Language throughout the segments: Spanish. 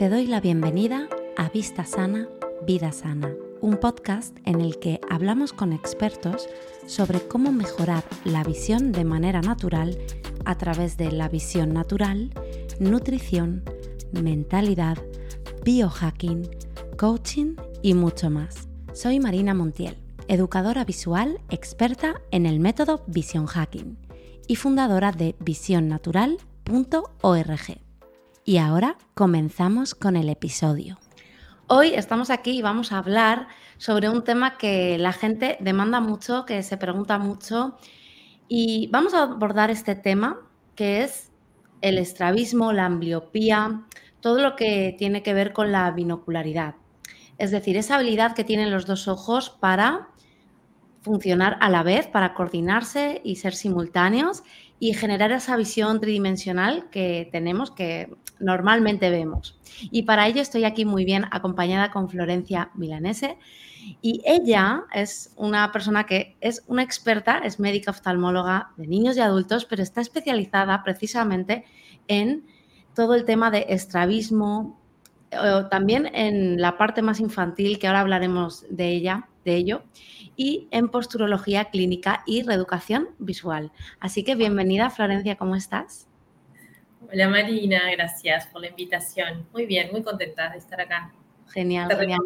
Te doy la bienvenida a Vista Sana, Vida Sana, un podcast en el que hablamos con expertos sobre cómo mejorar la visión de manera natural a través de la visión natural, nutrición, mentalidad, biohacking, coaching y mucho más. Soy Marina Montiel, educadora visual experta en el método Vision Hacking y fundadora de visionnatural.org. Y ahora comenzamos con el episodio. Hoy estamos aquí y vamos a hablar sobre un tema que la gente demanda mucho, que se pregunta mucho. Y vamos a abordar este tema que es el estrabismo, la ambliopía, todo lo que tiene que ver con la binocularidad. Es decir, esa habilidad que tienen los dos ojos para funcionar a la vez, para coordinarse y ser simultáneos y generar esa visión tridimensional que tenemos, que normalmente vemos. Y para ello estoy aquí muy bien acompañada con Florencia Milanese. Y ella es una persona que es una experta, es médica oftalmóloga de niños y adultos, pero está especializada precisamente en todo el tema de estrabismo, también en la parte más infantil, que ahora hablaremos de ella, de ello, y en posturología clínica y reeducación visual. Así que bienvenida, Florencia, ¿cómo estás? Hola Marina, gracias por la invitación. Muy bien, muy contenta de estar acá. Genial, genial.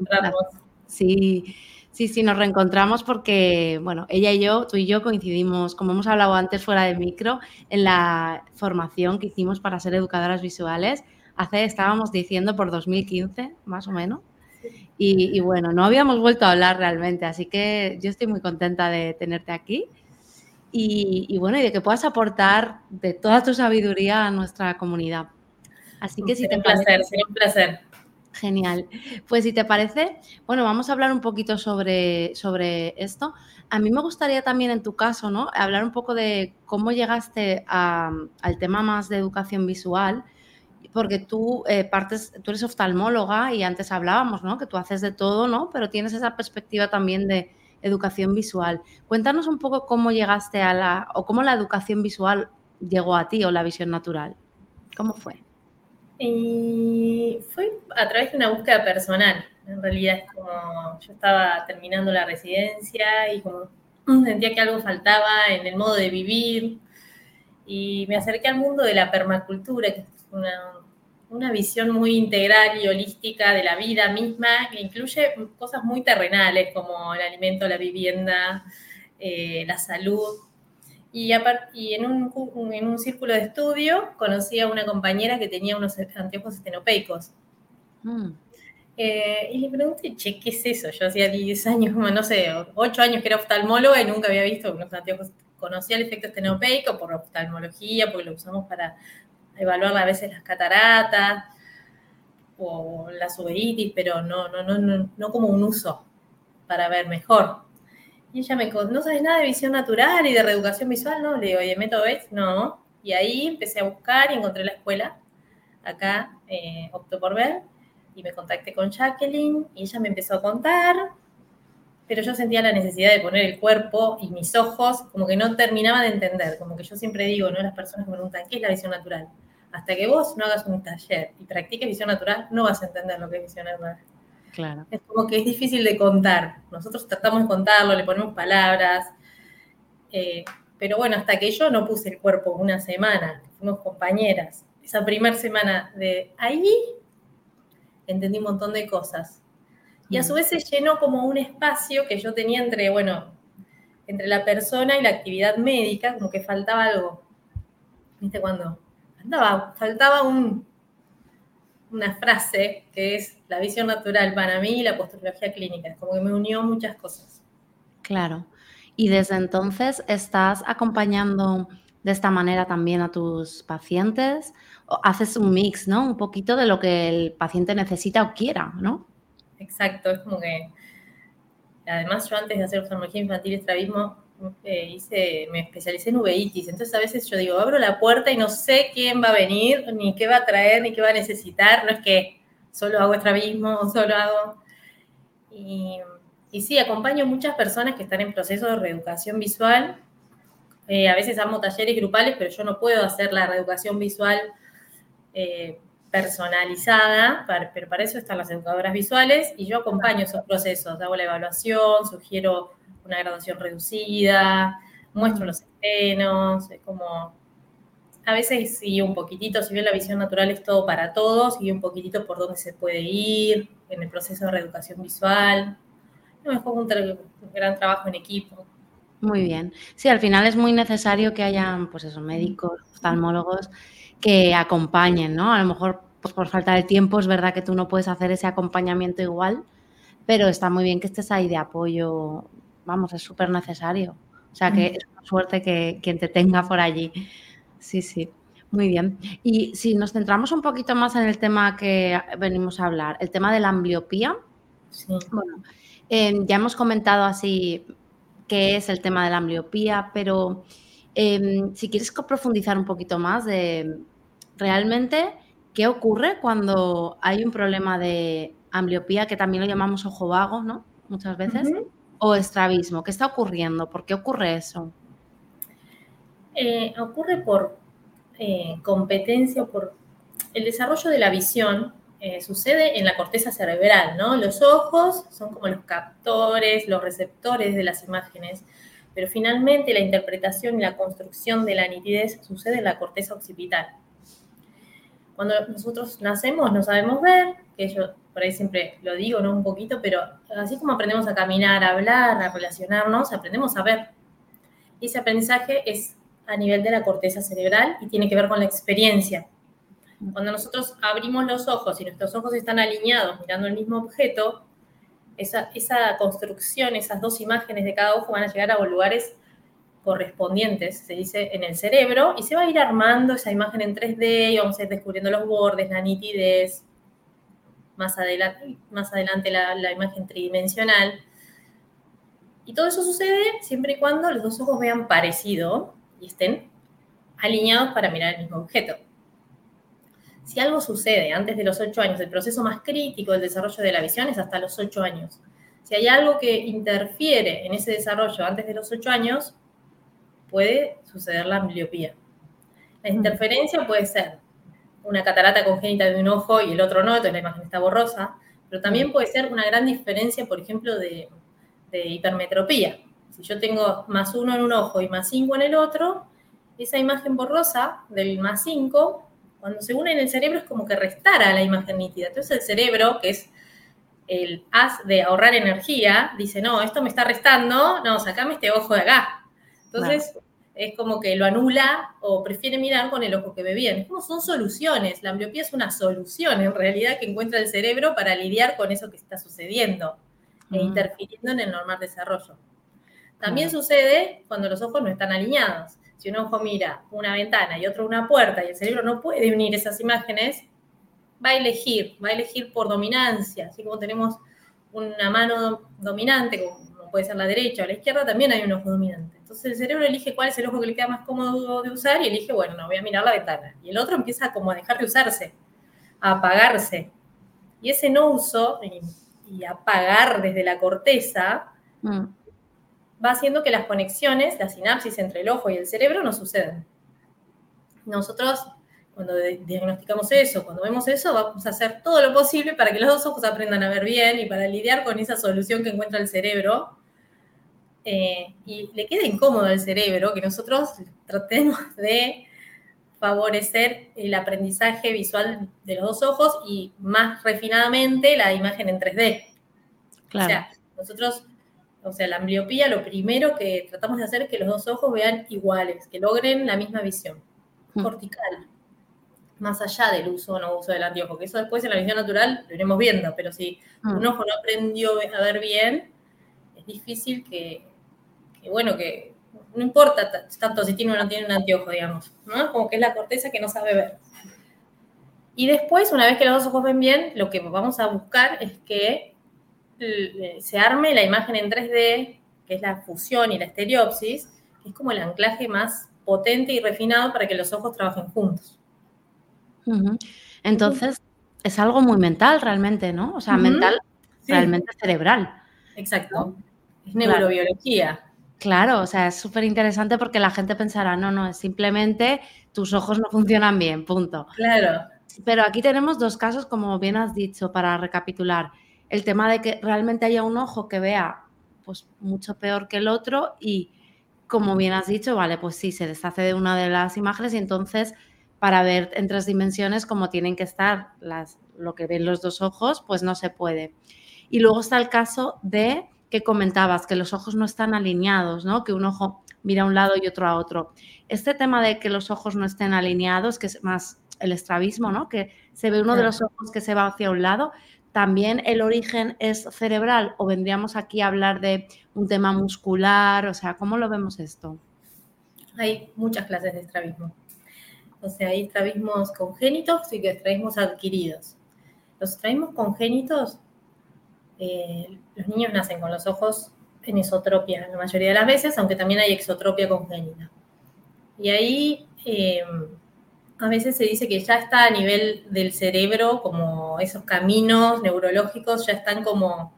Sí, sí, sí, nos reencontramos porque, bueno, ella y yo, tú y yo coincidimos, como hemos hablado antes fuera de micro, en la formación que hicimos para ser educadoras visuales. Hace, estábamos diciendo, por 2015, más o menos. Y, bueno, no habíamos vuelto a hablar realmente, así que yo estoy muy contenta de tenerte aquí. Y, bueno, y de que puedas aportar de toda tu sabiduría a nuestra comunidad. Así que si te un placer, un placer. Genial. Pues si te parece, bueno, vamos a hablar un poquito sobre, sobre esto. A mí me gustaría también en tu caso, ¿no? Hablar un poco de cómo llegaste al tema más de educación visual porque tú eh, partes, tú eres oftalmóloga y antes hablábamos, ¿no? Que tú haces de todo, ¿no? Pero tienes esa perspectiva también de educación visual. Cuéntanos un poco cómo llegaste a la, o cómo la educación visual llegó a ti o la visión natural. ¿Cómo fue? Y fue a través de una búsqueda personal. En realidad es como yo estaba terminando la residencia y como sentía que algo faltaba en el modo de vivir y me acerqué al mundo de la permacultura, que es una, una visión muy integral y holística de la vida misma, que incluye cosas muy terrenales como el alimento, la vivienda, eh, la salud. Y, y en, un, en, un, círculo de estudio conocí a una compañera que tenía unos anteojos estenopeicos. Mm. Eh, y le pregunté, che, ¿qué es eso? Yo hacía 10 años, no sé, 8 años que era oftalmóloga y nunca había visto unos anteojos. Conocía el efecto estenopeico por oftalmología, porque lo usamos para evaluar a veces las cataratas o la uveitis, pero no, no, no, no, como un uso para ver mejor. Y ella me dijo, ¿no sabes nada de visión natural y de reeducación visual? No, le digo, ¿y de método No. Y ahí empecé a buscar y encontré la escuela. Acá eh, opto por ver y me contacté con Jacqueline y ella me empezó a contar, pero yo sentía la necesidad de poner el cuerpo y mis ojos como que no terminaba de entender, como que yo siempre digo, ¿no? Las personas me preguntan, ¿qué es la visión natural? Hasta que vos no hagas un taller y practiques visión natural, no vas a entender lo que es visión natural. Claro. Es como que es difícil de contar. Nosotros tratamos de contarlo, le ponemos palabras. Eh, pero bueno, hasta que yo no puse el cuerpo una semana, fuimos compañeras, esa primera semana de ahí entendí un montón de cosas. Y a su vez se llenó como un espacio que yo tenía entre, bueno, entre la persona y la actividad médica, como que faltaba algo. ¿Viste cuando faltaba un, una frase que es la visión natural para mí y la posturología clínica, como que me unió muchas cosas. Claro. Y desde entonces estás acompañando de esta manera también a tus pacientes. O haces un mix, ¿no? Un poquito de lo que el paciente necesita o quiera, ¿no? Exacto, es como que. Además, yo antes de hacer oftalmología infantil y estrabismo, eh, hice, me especialicé en uveitis, entonces a veces yo digo, abro la puerta y no sé quién va a venir, ni qué va a traer, ni qué va a necesitar, no es que solo hago estrabismo solo hago... Y, y sí, acompaño muchas personas que están en proceso de reeducación visual, eh, a veces hago talleres grupales, pero yo no puedo hacer la reeducación visual eh, personalizada, pero para eso están las educadoras visuales y yo acompaño esos procesos, hago la evaluación, sugiero una graduación reducida, muestro los estrenos, es como, a veces sigue un poquitito, si bien la visión natural es todo para todos, sigue un poquitito por dónde se puede ir en el proceso de reeducación visual, no, es como un, gran trabajo en equipo. Muy bien. Sí, al final es muy necesario que hayan, pues esos médicos, oftalmólogos que acompañen, ¿no? A lo mejor, pues por falta de tiempo, es verdad que tú no puedes hacer ese acompañamiento igual, pero está muy bien que estés ahí de apoyo. Vamos, es súper necesario. O sea, que es una suerte que quien te tenga por allí. Sí, sí. Muy bien. Y si nos centramos un poquito más en el tema que venimos a hablar, el tema de la ambliopía. Sí. Bueno, Em, ya hemos comentado así qué es el tema de la ambliopía, pero em, si quieres profundizar un poquito más de realmente qué ocurre cuando hay un problema de ambliopía, que también lo llamamos ojo vago, ¿no? Muchas veces, o estrabismo. ¿Qué está ocurriendo? ¿Por qué ocurre eso? Eh, ocurre por eh, competencia, por el desarrollo de la visión eh, sucede en la corteza cerebral, ¿no? Los ojos son como los captores, los receptores de las imágenes, pero finalmente la interpretación y la construcción de la nitidez sucede en la corteza occipital. Cuando nosotros nacemos no sabemos ver, que yo por ahí siempre lo digo, ¿no? Un poquito, pero así como aprendemos a caminar, a hablar, a relacionarnos, aprendemos a ver. Y ese aprendizaje es a nivel de la corteza cerebral y tiene que ver con la experiencia. Cuando nosotros abrimos los ojos y nuestros ojos están alineados mirando el mismo objeto, esa, esa construcción, esas dos imágenes de cada ojo van a llegar a lugares correspondientes, se dice, en el cerebro, y se va a ir armando esa imagen en 3D y vamos a ir descubriendo los bordes, la nitidez, más adelante, más adelante la, la imagen tridimensional. Y todo eso sucede siempre y cuando los dos ojos vean parecido y estén alineados para mirar el mismo objeto. Si algo sucede antes de los 8 años, el proceso más crítico del desarrollo de la visión es hasta los 8 años. Si hay algo que interfiere en ese desarrollo antes de los 8 años, puede suceder la ambliopía. La interferencia puede ser una catarata congénita de un ojo y el otro no, entonces la imagen está borrosa, pero también puede ser una gran diferencia, por ejemplo, de, de hipermetropía. Si yo tengo más 1 en un ojo y más 5 en el otro, esa imagen borrosa del más 5 cuando se une en el cerebro es como que restara la imagen nítida. Entonces el cerebro, que es el haz de ahorrar energía, dice, no, esto me está restando, no, sacame este ojo de acá. Entonces es como que lo anula o prefiere mirar con el ojo que ve bien. Es como son soluciones. La ambliopía es una solución en realidad que encuentra el cerebro para lidiar con eso que está sucediendo e interfiriendo en el normal desarrollo. También sucede cuando los ojos no están alineados si un ojo mira una ventana y otro una puerta y el cerebro no puede unir esas imágenes, va a elegir, va a elegir por dominancia. Así como tenemos una mano dominante, como puede ser la derecha o la izquierda, también hay un ojo dominante. Entonces el cerebro elige cuál es el ojo que le queda más cómodo de usar y elige, bueno, no voy a mirar la ventana. Y el otro empieza como a dejar de usarse, a apagarse. Y ese no uso y, apagar desde la corteza mm va haciendo que las conexiones, la sinapsis entre el ojo y el cerebro no sucedan. Nosotros, cuando diagnosticamos eso, cuando vemos eso, vamos a hacer todo lo posible para que los dos ojos aprendan a ver bien y para lidiar con esa solución que encuentra el cerebro. Eh, y le queda incómodo al cerebro que nosotros tratemos de favorecer el aprendizaje visual de los dos ojos y más refinadamente la imagen en 3D. Claro. O sea, nosotros o sea, la ambliopía, lo primero que tratamos de hacer es que los dos ojos vean iguales, que logren la misma visión mm. cortical, más allá del uso o no uso del anteojo, que eso después en la visión natural lo iremos viendo, pero si mm. un ojo no aprendió a ver bien, es difícil que, bueno, que no importa tanto si tiene o no tiene un anteojo, digamos, ¿no? Como que es la corteza que no sabe ver. Y después, una vez que los dos ojos ven bien, lo que vamos a buscar es que se arme la imagen en 3D, que es la fusión y la estereopsis, que es como el anclaje más potente y refinado para que los ojos trabajen juntos. Entonces, es algo muy mental realmente, ¿no? O sea, mental, realmente cerebral. Exacto. Es neurobiología. Claro, o sea, es súper interesante porque la gente pensará, no, no, es simplemente tus ojos no funcionan bien, punto. Claro. Pero aquí tenemos dos casos, como bien has dicho, para recapitular. El tema de que realmente haya un ojo que vea pues mucho peor que el otro y como bien has dicho, vale, pues sí, se deshace de una de las imágenes y entonces para ver en tres dimensiones como tienen que estar las, lo que ven los dos ojos, pues no se puede. Y luego está el caso de que comentabas, que los ojos no están alineados, ¿no? Que un ojo mira a un lado y otro a otro. Este tema de que los ojos no estén alineados, que es más el estrabismo, ¿no? Que se ve uno de los ojos que se va hacia un lado, también el origen es cerebral o vendríamos aquí a hablar de un tema muscular, o sea, ¿cómo lo vemos esto? Hay muchas clases de estrabismo. O sea, hay estrabismos congénitos y estrabismos adquiridos. Los estrabismos congénitos, eh, los niños nacen con los ojos en esotropia la mayoría de las veces, aunque también hay exotropia congénita. Y ahí eh, a veces se dice que ya está a nivel del cerebro, como esos caminos neurológicos ya están como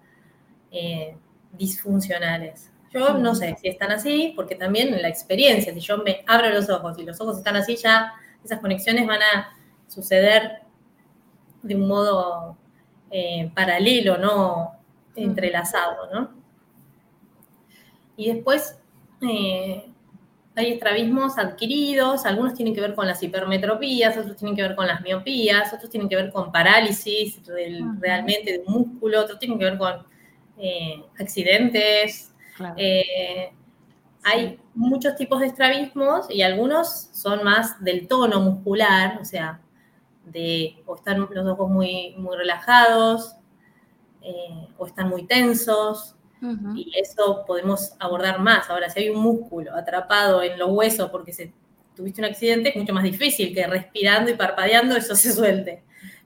eh, disfuncionales. Yo no sé si están así, porque también en la experiencia, si yo me abro los ojos y los ojos están así, ya esas conexiones van a suceder de un modo eh, paralelo, no entrelazado, ¿no? Y después, eh, hay estrabismos adquiridos, algunos tienen que ver con las hipermetropías, otros tienen que ver con las miopías, otros tienen que ver con parálisis realmente de músculo, otros tienen que ver con eh, accidentes. Eh, hay muchos tipos de estrabismos y algunos son más del tono muscular, o sea, de o están los ojos muy, muy relajados, eh, o están muy tensos, y eso podemos abordar más. Ahora, si hay un músculo atrapado en los huesos porque se, tuviste un accidente, es mucho más difícil que respirando y parpadeando eso se suelte.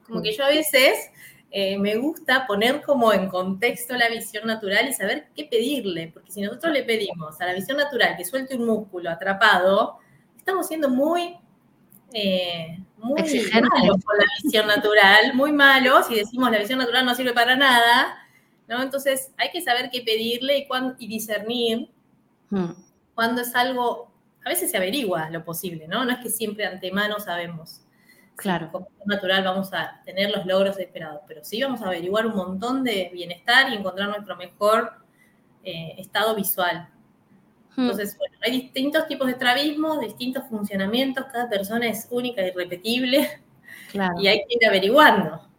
Como que yo a veces eh, me gusta poner como en contexto la visión natural y saber qué pedirle, porque si nosotros le pedimos a la visión natural que suelte un músculo atrapado, estamos siendo muy, eh, muy malos con la visión natural, muy malos, y decimos la visión natural no sirve para nada, entonces hay que saber qué pedirle y, y discernir hmm. cuando es algo, a veces se averigua lo posible, ¿no? No es que siempre antemano sabemos. Claro. como natural vamos a tener los logros esperados, pero sí vamos a averiguar un montón de bienestar y encontrar nuestro mejor eh, estado visual. Hmm. Entonces, bueno, hay distintos tipos de estrabismo, distintos funcionamientos, cada persona es única y repetible y hay que ir averiguando.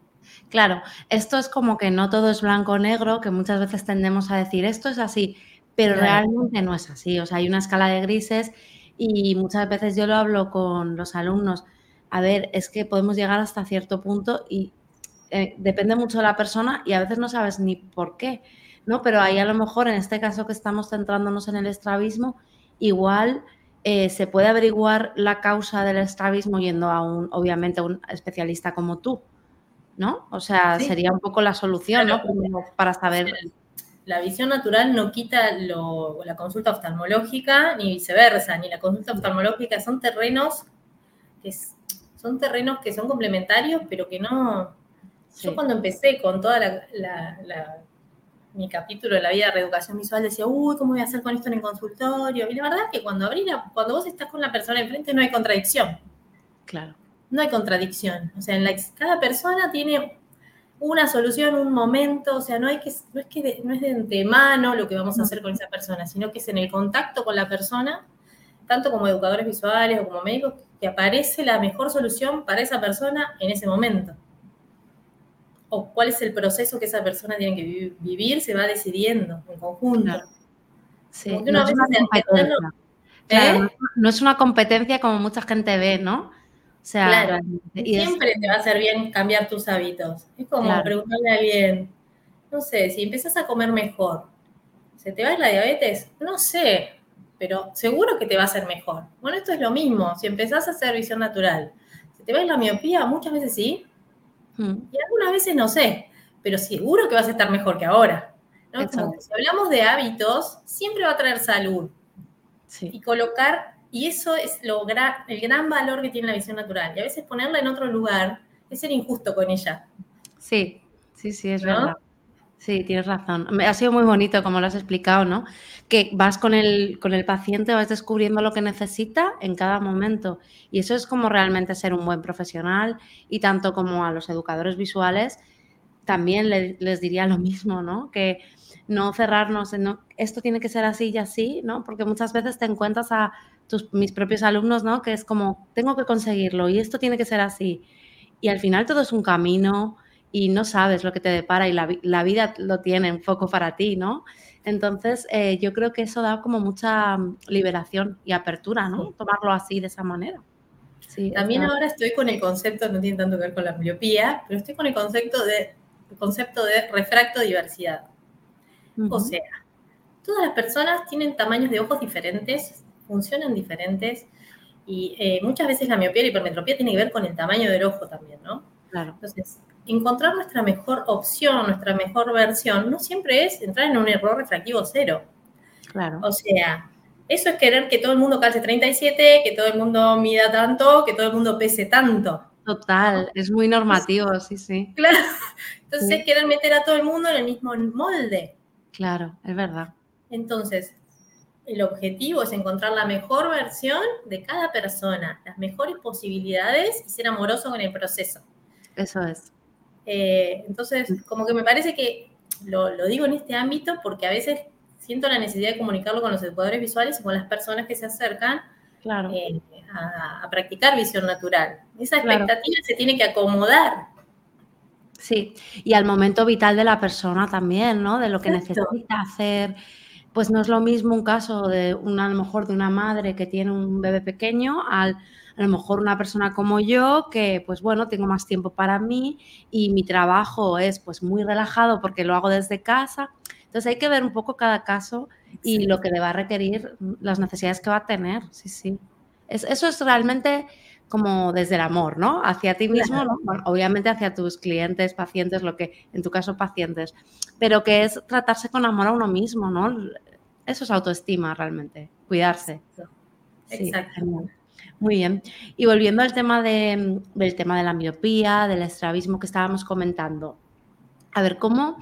Claro, esto es como que no todo es blanco o negro, que muchas veces tendemos a decir esto es así, pero realmente no es así. O sea, hay una escala de grises y muchas veces yo lo hablo con los alumnos. A ver, es que podemos llegar hasta cierto punto y eh, depende mucho de la persona y a veces no sabes ni por qué, ¿no? Pero ahí a lo mejor en este caso que estamos centrándonos en el estrabismo, igual eh, se puede averiguar la causa del estrabismo yendo a un, obviamente, a un especialista como tú. ¿No? O sea, sería un poco la solución, ¿no? Para saber. La visión natural no quita la consulta oftalmológica, ni viceversa, ni la consulta oftalmológica. Son terrenos que son terrenos que son complementarios, pero que no. Yo cuando empecé con toda la, mi capítulo de la vida de reeducación visual decía, uy, ¿cómo voy a hacer con esto en el consultorio? Y la verdad es que cuando abrí cuando vos estás con la persona enfrente no hay contradicción. Claro no hay contradicción. O sea, en la, cada persona tiene una solución, un momento, o sea, no, hay que, no, es que de, no es de antemano lo que vamos a hacer con esa persona, sino que es en el contacto con la persona, tanto como educadores visuales o como médicos, que aparece la mejor solución para esa persona en ese momento. O cuál es el proceso que esa persona tiene que vivir, se va decidiendo en conjunto. Sí, no, es una ¿Eh? no es una competencia como mucha gente ve, ¿no? Claro, siempre te va a hacer bien cambiar tus hábitos. Es como preguntarle a alguien, no sé, si empiezas a comer mejor, ¿se te va la diabetes? No sé, pero seguro que te va a hacer mejor. Bueno, esto es lo mismo, si empezás a hacer visión natural, ¿se te va la miopía? Muchas veces sí, hmm. y algunas veces no sé, pero seguro que vas a estar mejor que ahora. si hablamos de hábitos, siempre va a traer salud. Y colocar y eso es lo el gran valor que tiene la visión natural. Y a veces ponerla en otro lugar es ser injusto con ella. Sí, sí, sí, es verdad. Sí, tienes razón. Ha sido muy bonito como lo has explicado, ¿no? Que vas con el, con el paciente, vas descubriendo lo que necesita en cada momento. Y eso es como realmente ser un buen profesional y tanto como a los educadores visuales, también les diría lo mismo, ¿no? Que no cerrarnos en, no, esto tiene que ser así y así, ¿no? Porque muchas veces te encuentras a tus, mis propios alumnos, ¿no? Que es como, tengo que conseguirlo y esto tiene que ser así. Y al final todo es un camino, y no sabes lo que te depara y la, vida lo tiene un poco para ti, ¿no? Entonces, eh, yo creo que eso da como mucha mm, liberación y apertura, ¿no? Tomarlo así, de esa manera. Sí, También ahora estoy con el concepto, no tiene tanto que ver con la ambliopía, pero estoy con el concepto de, el concepto de refracto diversidad. O sea, todas las personas tienen tamaños de ojos diferentes, funcionan diferentes, y eh, muchas veces la miopía y la hipermetropía tiene que ver con el tamaño del ojo también, ¿no? Claro. Entonces, encontrar nuestra mejor opción, nuestra mejor versión, no siempre es entrar en un error refractivo cero. Claro. O sea, eso es querer que todo el mundo calce 37, que todo el mundo mida tanto, que todo el mundo pese tanto. Total, es muy normativo, sí, sí. Claro. Entonces es querer meter a todo el mundo en el mismo molde. Claro, es verdad. Entonces, el objetivo es encontrar la mejor versión de cada persona, las mejores posibilidades y ser amoroso con el proceso. Eso es. Eh, entonces, como que me parece que lo, digo en este ámbito porque a veces siento la necesidad de comunicarlo con los educadores visuales y con las personas que se acercan eh, a, practicar visión natural. Esa expectativa se tiene que acomodar. Sí, y al momento vital de la persona también, ¿no? De lo que necesita hacer. Pues no es lo mismo un caso de una, a lo mejor de una madre que tiene un bebé pequeño al a lo mejor una persona como yo que pues bueno, tengo más tiempo para mí y mi trabajo es pues muy relajado porque lo hago desde casa. Entonces hay que ver un poco cada caso y lo que le va a requerir, las necesidades que va a tener. Sí, sí. eso es realmente como desde el amor, ¿no? Hacia ti mismo, obviamente hacia tus clientes, pacientes, lo que, en tu caso, pacientes, pero que es tratarse con amor a uno mismo, ¿no? Eso es autoestima realmente, cuidarse. Exacto. Muy bien. Y volviendo al tema de, del tema de la miopía, del estrabismo que estábamos comentando. A ver, ¿cómo?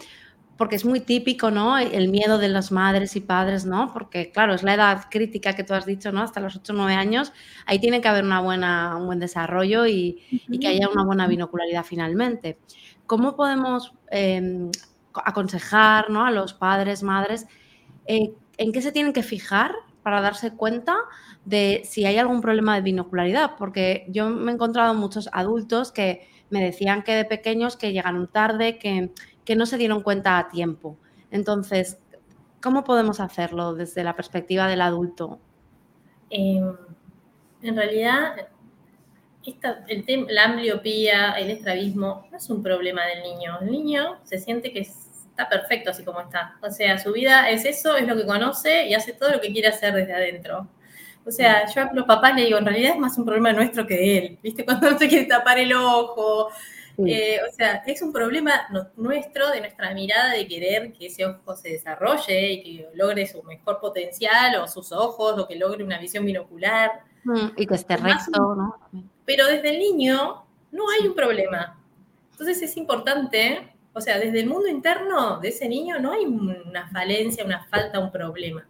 Porque es muy típico, ¿no? El miedo de las madres y padres, ¿no? Porque, claro, es la edad crítica que tú has dicho, ¿no? Hasta los 8 o 9 años. Ahí tiene que haber una buena, un buen desarrollo y, que haya una buena binocularidad finalmente. ¿Cómo podemos em, aconsejar ¿no? a los padres, madres, eh, en qué se tienen que fijar para darse cuenta de si hay algún problema de binocularidad, porque yo me he encontrado muchos adultos que me decían que de pequeños que llegaron tarde, que, no se dieron cuenta a tiempo. Entonces, ¿cómo podemos hacerlo desde la perspectiva del adulto? Em, en realidad, la ambliopía, el estrabismo, no es un problema del niño. El niño se siente que está perfecto así como está. O sea, su vida es eso, es lo que conoce y hace todo lo que quiere hacer desde adentro. O sea, yo a los papás le digo, en realidad es más un problema nuestro que de él, ¿viste? Cuando se quiere tapar el ojo. Eh, o sea, es un problema nuestro, de nuestra mirada de querer que ese ojo se desarrolle y que logre su mejor potencial, o sus ojos, o que logre una visión binocular. Mm, y que esté recto, ¿no? Pero desde el niño no hay un problema. Entonces es importante, o sea, desde el mundo interno de ese niño no hay una falencia, una falta, un problema.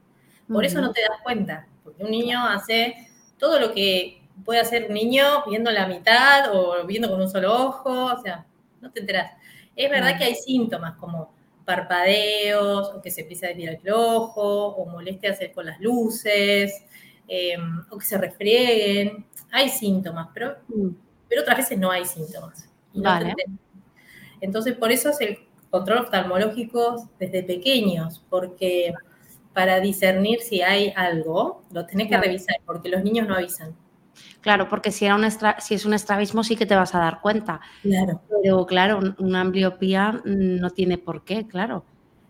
Por eso no te das cuenta un niño hace todo lo que puede hacer un niño viendo la mitad o viendo con un solo ojo, o sea, no te enteras. Es verdad que hay síntomas como parpadeos, o que se empieza a desviar el ojo, o molestias con las luces, em, o que se refrieguen. Hay síntomas, pero, mm. pero otras veces no hay síntomas. Entonces, por eso es el control oftalmológico desde pequeños, porque para discernir si hay algo, lo tenés que revisar, porque los niños no avisan. Claro, porque si, era un si es un estrabismo sí que te vas a dar cuenta. Claro. Pero claro, una ambliopía no tiene por qué, claro.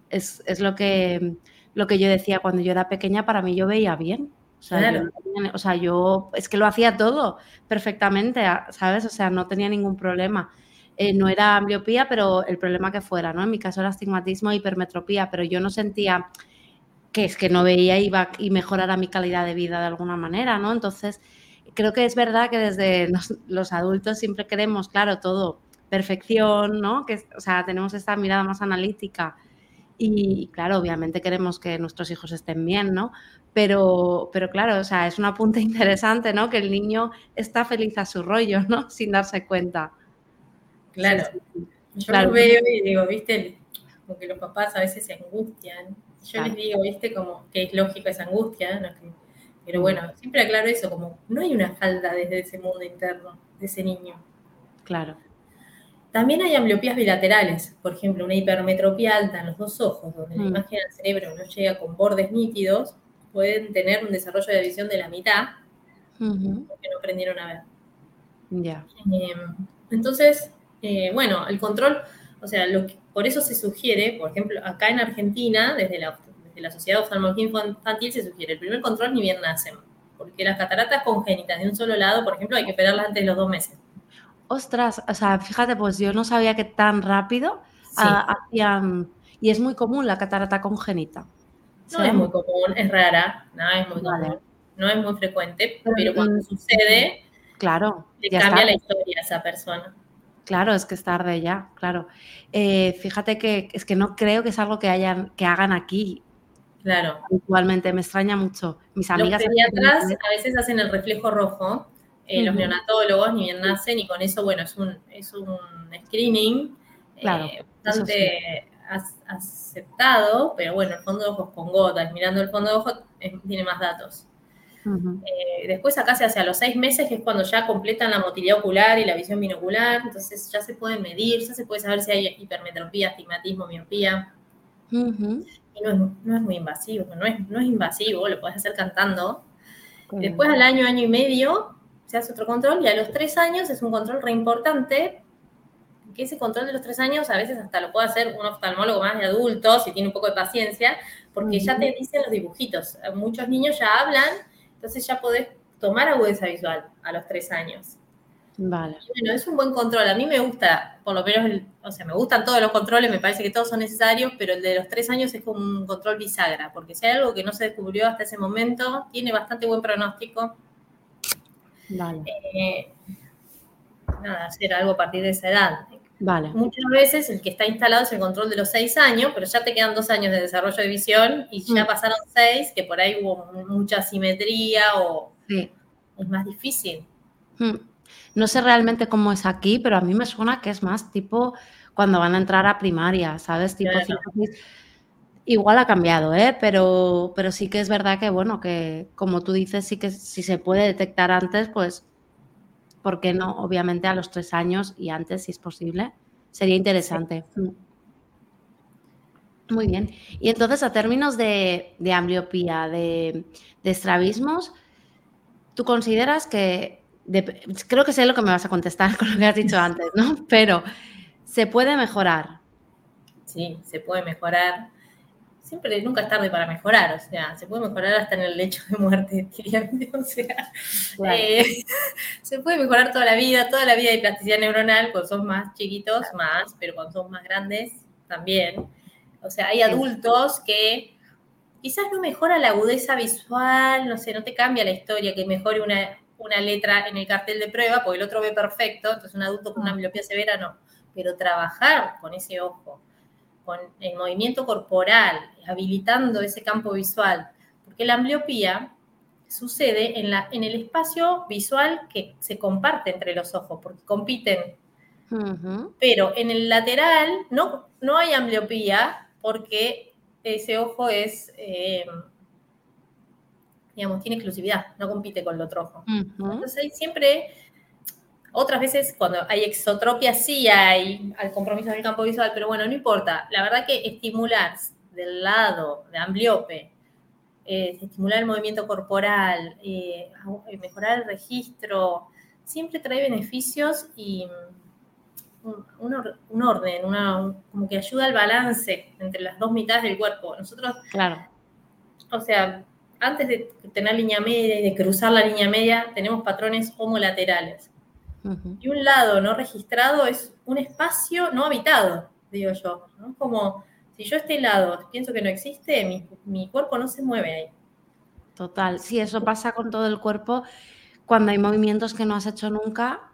Es, lo, que, lo que yo decía cuando yo era pequeña, para mí yo veía bien. O sea, yo, o sea, yo es que lo hacía todo perfectamente, ¿sabes? O sea, no tenía ningún problema. Eh, no era ambliopía, pero el problema que fuera, ¿no? En mi caso era astigmatismo e hipermetropía, pero yo no sentía que es que no veía iba y mejorara mi calidad de vida de alguna manera, ¿no? Entonces, creo que es verdad que desde los, adultos siempre queremos, claro, todo, perfección, ¿no? Que, o sea, tenemos esta mirada más analítica Y claro, obviamente queremos que nuestros hijos estén bien, ¿no? Pero, pero claro, o sea, es un apunte interesante, ¿no? Que el niño está feliz a su rollo, ¿no? Sin darse cuenta. Claro. Yo lo veo y digo, viste, como que los papás a veces se angustian. Yo les digo, viste, como que es lógico esa angustia, ¿no? Pero bueno, siempre aclaro eso, como no hay una falta desde ese mundo interno de ese niño. Claro. También hay ambliopías bilaterales, por ejemplo, una hipermetropía alta en los dos ojos, donde la mm. imagen del cerebro no llega con bordes nítidos, pueden tener un desarrollo de visión de la mitad, porque no aprendieron a ver. Ya. Em, entonces, eh, bueno, el control, o sea, lo por eso se sugiere, por ejemplo, acá en Argentina, desde la, desde la Sociedad de Oftalmología Infantil, se sugiere el primer control ni bien nacen, porque las cataratas congénitas de un solo lado, por ejemplo, hay que operarlas antes de los dos meses. Ostras, o sea, fíjate, pues yo no sabía que tan rápido ah, hacían. Y es muy común la catarata congénita. No es muy común, es rara, no es muy común, no es muy frecuente, pero, cuando sucede, claro, le cambia la historia a esa persona. Claro, es que es tarde ya, claro. Eh, fíjate que es que no creo que es algo que hayan, que hagan aquí. Claro. Actualmente me extraña mucho. Mis amigas. Los pediatras a veces hacen el reflejo rojo eh, los neonatólogos ni bien nacen y con eso, bueno, es un, es un screening eh, bastante aceptado, pero bueno, el fondo de ojos con gotas, mirando el fondo de ojos tiene más datos. Eh, después acá se hace a los seis meses, que es cuando ya completan la motilidad ocular y la visión binocular, entonces ya se pueden medir, ya se puede saber si hay hipermetropía, astigmatismo, miopía. No es, no es, muy invasivo, no es, no es invasivo, lo puedes hacer cantando. Después al año, año y medio, se hace otro control y a los tres años es un control re importante, que ese control de los tres años a veces hasta lo puede hacer un oftalmólogo más de adultos si tiene un poco de paciencia, porque ya te dicen los dibujitos. Muchos niños ya hablan, entonces ya podés tomar agudeza visual a los tres años. Vale. Bueno, es un buen control. A mí me gusta, por lo menos, o sea, me gustan todos los controles, me parece que todos son necesarios, pero el de los tres años es como un control bisagra, porque si hay algo que no se descubrió hasta ese momento, tiene bastante buen pronóstico Vale. Eh, nada, hacer algo a partir de esa edad. Vale. Muchas veces el que está instalado es el control de los seis años, pero ya te quedan dos años de desarrollo de visión y ya mm. pasaron seis, que por ahí hubo mucha simetría o es más difícil. Mm. No sé realmente cómo es aquí, pero a mí me suena que es más tipo cuando van a entrar a primaria, ¿sabes? Tipo Igual ha cambiado, ¿eh? pero, pero sí que es verdad que, bueno, que como tú dices, sí que si se puede detectar antes, pues, ¿por qué no? Obviamente a los tres años y antes, si es posible, sería interesante. Mm. Muy bien. Y entonces, a términos de, ambliopía, de, estrabismos, ¿tú consideras que, creo que sé lo que me vas a contestar con lo que has dicho antes, ¿no? Pero, ¿se puede mejorar? Sí, se puede mejorar siempre nunca es tarde para mejorar, o sea, se puede mejorar hasta en el lecho de muerte, o sea, eh, se puede mejorar toda la vida, toda la vida de plasticidad neuronal, cuando son más chiquitos, más, pero cuando son más grandes, también. O sea, hay adultos que quizás no mejora la agudeza visual, no sé, no te cambia la historia que mejore una, una letra en el cartel de prueba, porque el otro ve perfecto, entonces un adulto con una miopía severa no, pero trabajar con ese ojo, con el movimiento corporal, habilitando ese campo visual, porque la ambliopía sucede en, la, en el espacio visual que se comparte entre los ojos, porque compiten. Pero en el lateral no, no hay ambliopía porque ese ojo es, eh, digamos, tiene exclusividad, no compite con el otro ojo. Entonces siempre otras veces cuando hay exotropia sí hay al compromiso del campo visual, pero bueno, no importa. La verdad que estimular del lado de ambliope, eh, estimular el movimiento corporal, eh, mejorar el registro, siempre trae beneficios y un, orden, una, como que ayuda al balance entre las dos mitades del cuerpo. Nosotros, claro. o sea, antes de tener línea media y de cruzar la línea media, tenemos patrones homolaterales. Y un lado no registrado es un espacio no habitado, digo yo. Como si yo este lado pienso que no existe, mi, cuerpo no se mueve ahí. Total, sí, eso pasa con todo el cuerpo cuando hay movimientos que no has hecho nunca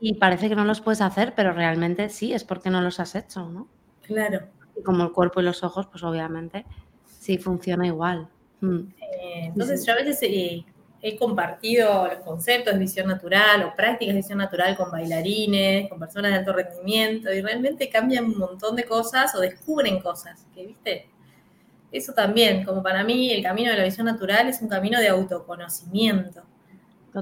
y parece que no los puedes hacer, pero realmente sí, es porque no los has hecho, ¿no? Claro. Y como el cuerpo y los ojos, pues obviamente sí funciona igual. Mm. Eh, entonces yo a veces eh, he compartido los conceptos de visión natural o prácticas de visión natural con bailarines, con personas de alto rendimiento y realmente cambian un montón de cosas o descubren cosas que, viste, eso también, como para mí el camino de la visión natural es un camino de autoconocimiento,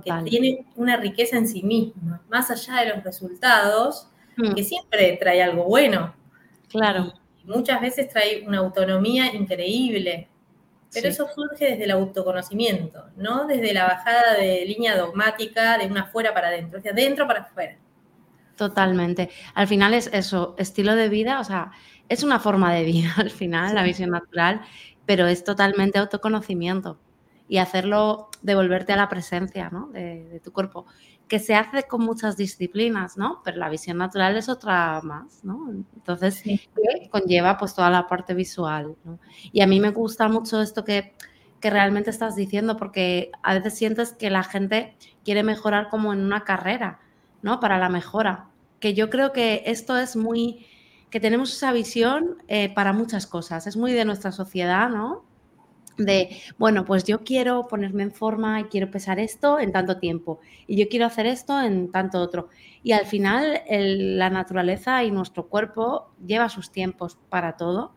que tiene una riqueza en sí misma, más allá de los resultados, mm. que siempre trae algo bueno. Claro. muchas veces trae una autonomía increíble, pero eso surge desde el autoconocimiento, no desde la bajada de línea dogmática de una afuera para adentro, es de adentro para afuera. Totalmente. Al final es eso, estilo de vida, o sea, es una forma de vida al final, la visión natural, pero es totalmente autoconocimiento y hacerlo, devolverte a la presencia ¿no? de, tu cuerpo, que se hace con muchas disciplinas, ¿no? Pero la visión natural es otra más, ¿no? Entonces, conlleva pues toda la parte visual, ¿no? Y a mí me gusta mucho esto que, que realmente estás diciendo, porque a veces sientes que la gente quiere mejorar como en una carrera, ¿no? Para la mejora. Que yo creo que esto es muy, que tenemos esa visión eh, para muchas cosas, es muy de nuestra sociedad, ¿no? De, bueno, pues yo quiero ponerme en forma y quiero pesar esto en tanto tiempo y yo quiero hacer esto en tanto otro. Y al final la naturaleza y nuestro cuerpo lleva sus tiempos para todo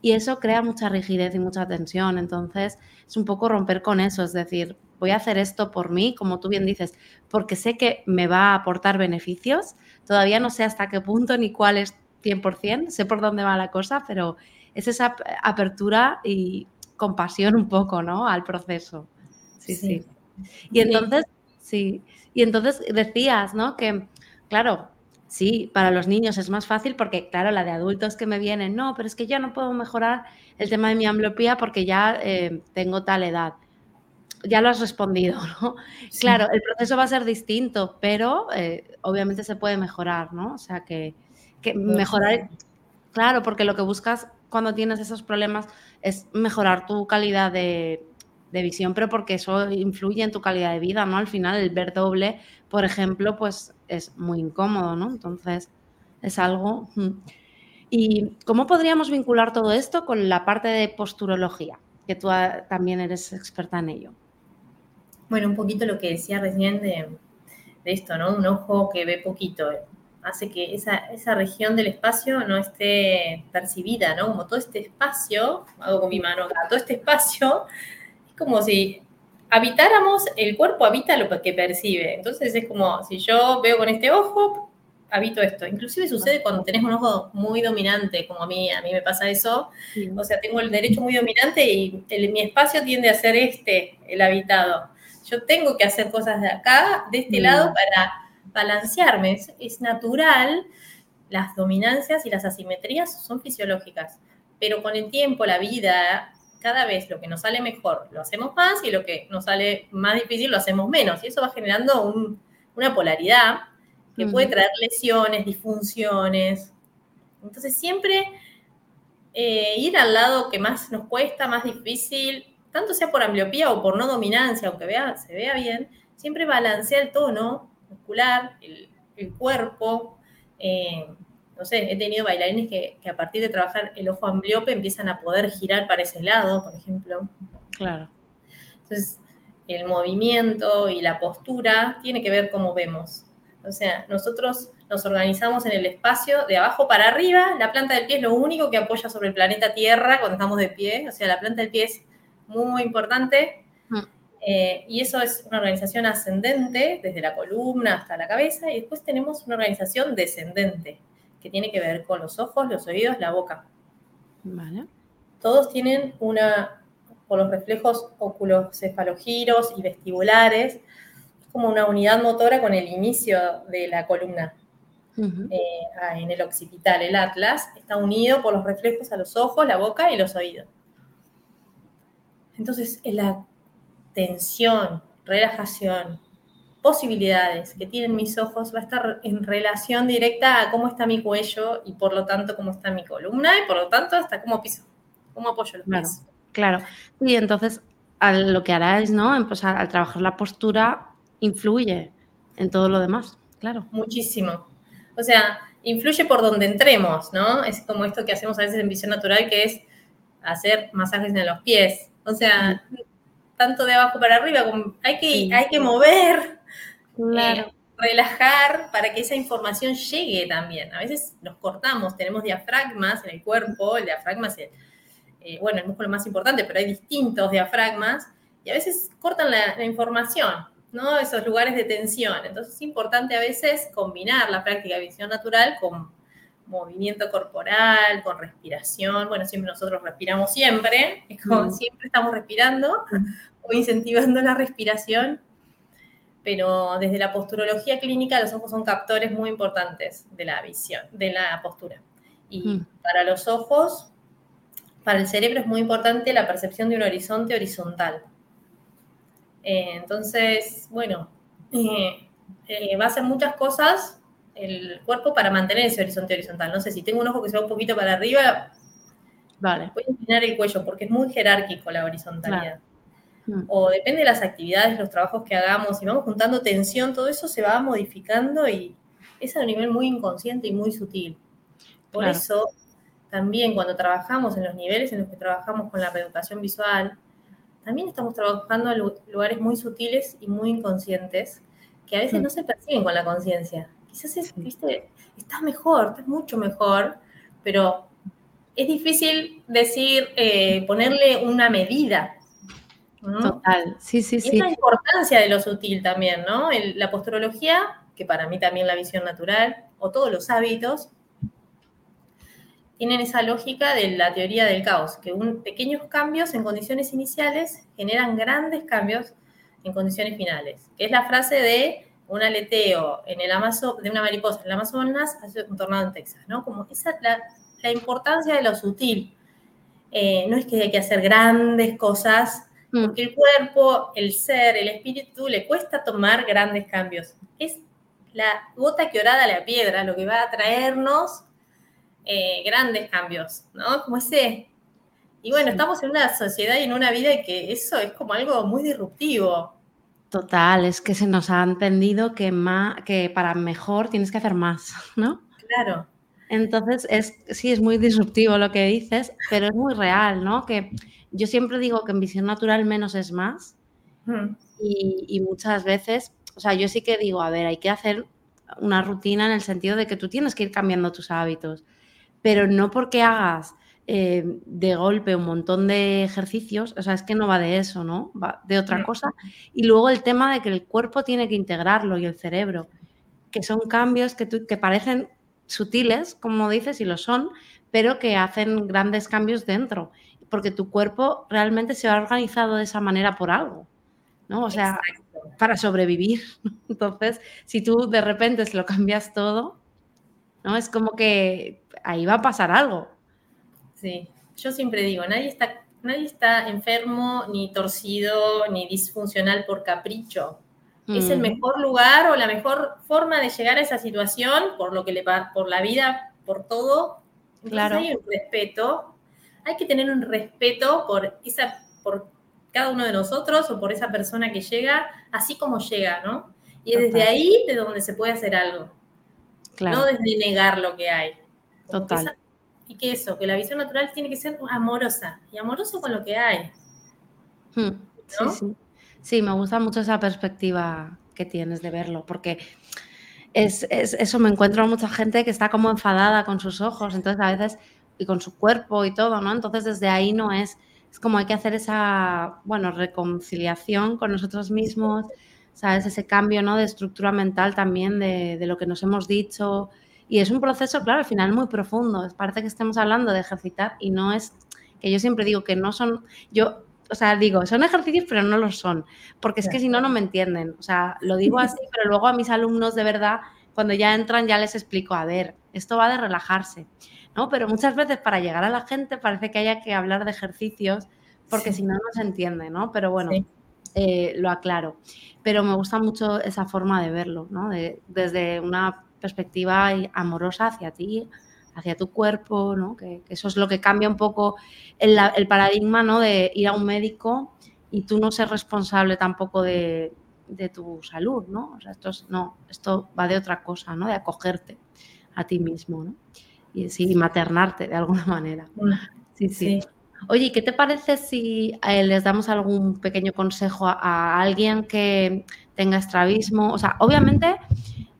y eso crea mucha rigidez y mucha tensión. Entonces es un poco romper con eso, es decir, voy a hacer esto por mí, como tú bien dices, porque sé que me va a aportar beneficios. Todavía no sé hasta qué punto ni cuál es 100%, sé por dónde va la cosa, pero es esa apertura y compasión un poco, ¿no? Al proceso. Sí, sí. Y entonces, sí. Y entonces decías, ¿no? Que, claro, sí, para los niños es más fácil porque, claro, la de adultos que me vienen, no, pero es que ya no puedo mejorar el tema de mi ambliopía porque ya eh, tengo tal edad. Ya lo has respondido, ¿no? Claro, el proceso va a ser distinto, pero eh, obviamente se puede mejorar, ¿no? O sea, que, que mejorar, claro, porque lo que buscas cuando tienes esos problemas es mejorar tu calidad de, visión, pero porque eso influye en tu calidad de vida, ¿no? Al final el ver doble, por ejemplo, pues es muy incómodo, ¿no? Entonces es algo... ¿Y cómo podríamos vincular todo esto con la parte de posturología? Que tú ah, también eres experta en ello. Bueno, un poquito lo que decía recién de, de esto, ¿no? Un ojo que ve poquito hace que esa, esa, región del espacio no esté percibida, ¿no? Como todo este espacio, hago con mi mano acá, todo este espacio es como si habitáramos, el cuerpo habita lo que percibe. Entonces es como si yo veo con este ojo, habito esto. Inclusive sucede cuando tenés un ojo muy dominante, como a mí, a mí me pasa eso. O sea, tengo el derecho muy dominante y mi espacio tiende a ser este, el habitado. Yo tengo que hacer cosas de acá, de este lado, para balancearme. Es, natural, las dominancias y las asimetrías son fisiológicas, pero con el tiempo, la vida, cada vez lo que nos sale mejor lo hacemos más y lo que nos sale más difícil lo hacemos menos. Y eso va generando una polaridad que puede traer lesiones, disfunciones. Entonces siempre eh, ir al lado que más nos cuesta, más difícil, tanto sea por ambliopía o por no dominancia, aunque vea, se vea bien, siempre balancea el tono muscular, el, cuerpo. Eh, no sé, he tenido bailarines que, a partir de trabajar el ojo ambliope empiezan a poder girar para ese lado, por ejemplo. Claro. Entonces, el movimiento y la postura tiene que ver cómo vemos. O sea, nosotros nos organizamos en el espacio de abajo para arriba. La planta del pie es lo único que apoya sobre el planeta Tierra cuando estamos de pie. O sea, la planta del pie es muy, muy importante. Mm. Eh, y eso es una organización ascendente, desde la columna hasta la cabeza, y después tenemos una organización descendente, que tiene que ver con los ojos, los oídos, la boca. Vale. Todos tienen una, por los reflejos oculocefalogiros y vestibulares, como una unidad motora con el inicio de la columna. Eh, en el occipital, el atlas, está unido por los reflejos a los ojos, la boca y los oídos. Entonces, la tensión, relajación, posibilidades que tienen mis ojos va a estar en relación directa a cómo está mi cuello y por lo tanto cómo está mi columna y por lo tanto hasta cómo piso, cómo apoyo los claro, pies. Claro, y entonces lo que hará es, ¿no? Empezar al trabajar la postura influye en todo lo demás, claro. Muchísimo. O sea, influye por donde entremos, ¿no? Es como esto que hacemos a veces en visión natural, que es hacer masajes en los pies. O sea, tanto de abajo para arriba, como hay que, hay que mover, eh, relajar para que esa información llegue también. A veces nos cortamos, tenemos diafragmas en el cuerpo, el diafragma es el, eh, bueno, el músculo más importante, pero hay distintos diafragmas y a veces cortan la, información, ¿no? Esos lugares de tensión. Entonces es importante a veces combinar la práctica de visión natural con movimiento corporal, con respiración. Bueno, siempre nosotros respiramos siempre, es como mm. siempre estamos respirando o incentivando la respiración, pero desde la posturología clínica los ojos son captores muy importantes de la visión, de la postura. Y mm. para los ojos, para el cerebro es muy importante la percepción de un horizonte horizontal. Eh, entonces, bueno, eh, eh, va a hacer muchas cosas el cuerpo para mantener ese horizonte horizontal. No sé, si tengo un ojo que se va un poquito para arriba, vale. voy a inclinar el cuello porque es muy jerárquico la horizontalidad. Mm. O depende de las actividades, los trabajos que hagamos, si vamos juntando tensión, todo eso se va modificando y es a un nivel muy inconsciente y muy sutil. Por eso, también cuando trabajamos en los niveles en los que trabajamos con la reeducación visual, también estamos trabajando en lugares muy sutiles y muy inconscientes que a veces mm. no se perciben con la conciencia. Quizás es, viste, estás mejor, estás mucho mejor, pero es difícil decir, eh, ponerle una medida. Total, sí, sí, y sí. Es la importancia de lo sutil también, ¿no? la posturología, que para mí también la visión natural, o todos los hábitos, tienen esa lógica de la teoría del caos, que un, pequeños cambios en condiciones iniciales generan grandes cambios en condiciones finales, que es la frase de un aleteo en el Amazo, de una mariposa en el Amazonas hace un tornado en Texas, ¿no? Como esa la, la importancia de lo sutil. Eh, no es que hay que hacer grandes cosas. Porque el cuerpo, el ser, el espíritu le cuesta tomar grandes cambios. Es la gota que orada la piedra lo que va a traernos eh, grandes cambios, ¿no? Como ese... Y bueno, estamos en una sociedad y en una vida que eso es como algo muy disruptivo. Total, es que se nos ha entendido que, más, que para mejor tienes que hacer más, ¿no? Claro. Entonces, es, sí, es muy disruptivo lo que dices, pero es muy real, ¿no? Que yo siempre digo que en visión natural menos es más. Y, y, muchas veces, o sea, yo sí que digo, a ver, hay que hacer una rutina en el sentido de que tú tienes que ir cambiando tus hábitos pero no porque hagas eh, de golpe un montón de ejercicios, o sea, es que no va de eso, ¿no? Va de otra cosa. Y luego el tema de que el cuerpo tiene que integrarlo y el cerebro, que son cambios que, que parecen sutiles, como dices, y lo son, pero que hacen grandes cambios dentro, porque tu cuerpo realmente se ha organizado de esa manera por algo, ¿no? O sea, para sobrevivir. Entonces, si tú de repente se lo cambias todo, ¿no? Es como que ahí va a pasar algo. Sí, yo siempre digo, nadie está, nadie está enfermo, ni torcido, ni disfuncional por capricho. Es el mm. mejor lugar o la mejor forma de llegar a esa situación por lo que le por la vida, por todo. claro. hay un respeto. Hay que tener un respeto por esa, por cada uno de nosotros o por esa persona que llega, así como llega, ¿no? Y desde ahí de donde se puede hacer algo. No desde negar lo que hay. Total. y que eso, que la visión natural tiene que ser amorosa y amoroso con lo que hay. Hmm. Sí, me gusta mucho esa perspectiva que tienes de verlo, porque es, eso, me encuentro a mucha gente que está como enfadada con sus ojos, entonces a veces, y con su cuerpo y todo, ¿no? Entonces desde ahí no es, es como hay que hacer esa, bueno, reconciliación con nosotros mismos, ¿sabes? Ese cambio, ¿no? De estructura mental también, de, de lo que nos hemos dicho, y es un proceso, claro, al final muy profundo. Parece que estemos hablando de ejercitar y no es, que yo siempre digo que no son, yo, o sea, digo, son ejercicios, pero no lo son, porque es que si no, no me entienden. O sea, lo digo así, pero luego a mis alumnos de verdad, cuando ya entran, ya les explico, a ver, esto va de relajarse, ¿no? Pero muchas veces para llegar a la gente parece que haya que hablar de ejercicios, porque si no, no se entiende, ¿no? Pero bueno. Eh, lo aclaro. Pero me gusta mucho esa forma de verlo, ¿no? desde una perspectiva amorosa hacia ti, hacia tu cuerpo, ¿no? Que, eso es lo que cambia un poco el, paradigma ¿no? de ir a un médico y tú no ser responsable tampoco de, tu salud, ¿no? O sea, esto, no, esto va de otra cosa, ¿no? De acogerte a ti mismo, ¿no? Y sí, maternarte de alguna manera. Sí, sí. Oye, ¿qué te parece si eh, les damos algún pequeño consejo a, alguien que tenga estrabismo? O sea, obviamente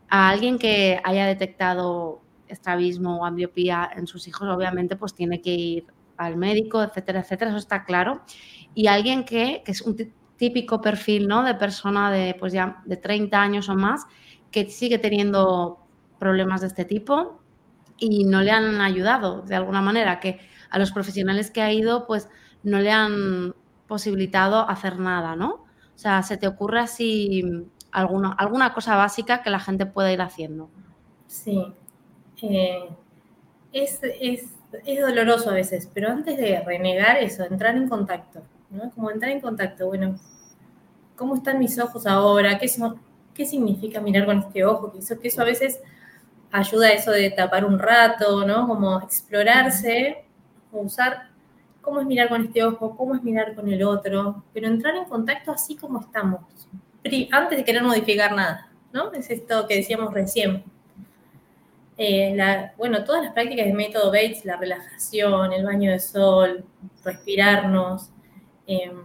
a alguien que haya detectado estrabismo o ambliopía en sus hijos, obviamente pues tiene que ir al médico, etcétera, etcétera, eso está claro. Y alguien que, que es un típico perfil, ¿no? De persona de pues ya de 30 años o más que sigue teniendo problemas de este tipo y no le han ayudado de alguna manera, que a los profesionales que ha ido pues no le han posibilitado hacer nada, ¿no? O sea, ¿se te ocurre así alguna, alguna cosa básica que la gente pueda ir haciendo? Sí. Eh, es, es, es, doloroso a veces, pero antes de renegar eso, entrar en contacto, ¿no? Como entrar en contacto, bueno, ¿cómo están mis ojos ahora? ¿Qué, son, qué significa mirar con este ojo? Que eso, que eso a veces ayuda a eso de tapar un rato, ¿no? Como explorarse, usar cómo es mirar con este ojo, cómo es mirar con el otro, pero entrar en contacto así como estamos, antes de querer modificar nada, ¿no? Es esto que decíamos recién. Eh, bueno, todas las prácticas de método Bates, la relajación, el baño de sol, respirarnos, em,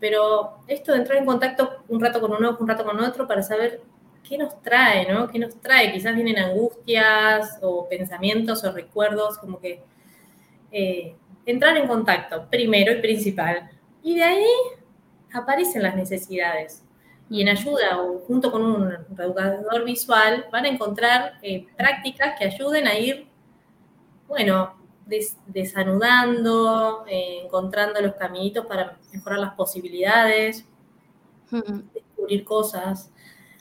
pero esto de entrar en contacto un rato con uno, un rato con otro para saber qué nos trae, ¿no? ¿Qué nos trae? Quizás vienen angustias o pensamientos o recuerdos, como que eh, entrar en contacto, primero y principal. Y de ahí aparecen las necesidades. Y en ayuda o junto con un educador visual van a encontrar eh, prácticas que ayuden a ir, bueno, desanudando, eh, encontrando los caminitos para mejorar las posibilidades, descubrir cosas.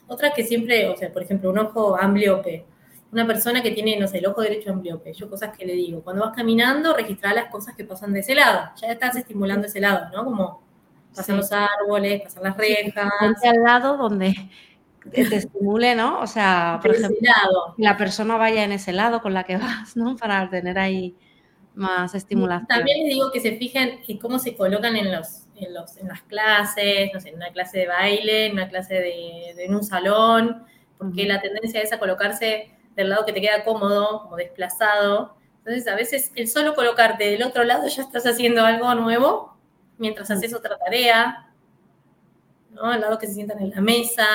Otra que siempre, o sea, por ejemplo, un ojo ambliope. Una persona que tiene, no sé, el ojo derecho ambliope. Yo cosas que le digo, cuando vas caminando, registrar las cosas que pasan de ese lado. Ya estás estimulando ese lado, ¿no? Como pasan los árboles, pasan las rejas. Sí, al lado donde te estimule, ¿no? O sea, por ejemplo, la persona vaya en ese lado con la que vas, ¿no? Para tener ahí más estimulación. También les digo que se fijen en cómo se colocan en los en, los, en las clases, no sé, en una clase de baile, en una clase de, en un salón, porque la tendencia es a colocarse del lado que te queda cómodo, como desplazado. Entonces, a veces el solo colocarte del otro lado ya estás haciendo algo nuevo mientras haces otra tarea, ¿no? Al lado que se sientan en la mesa,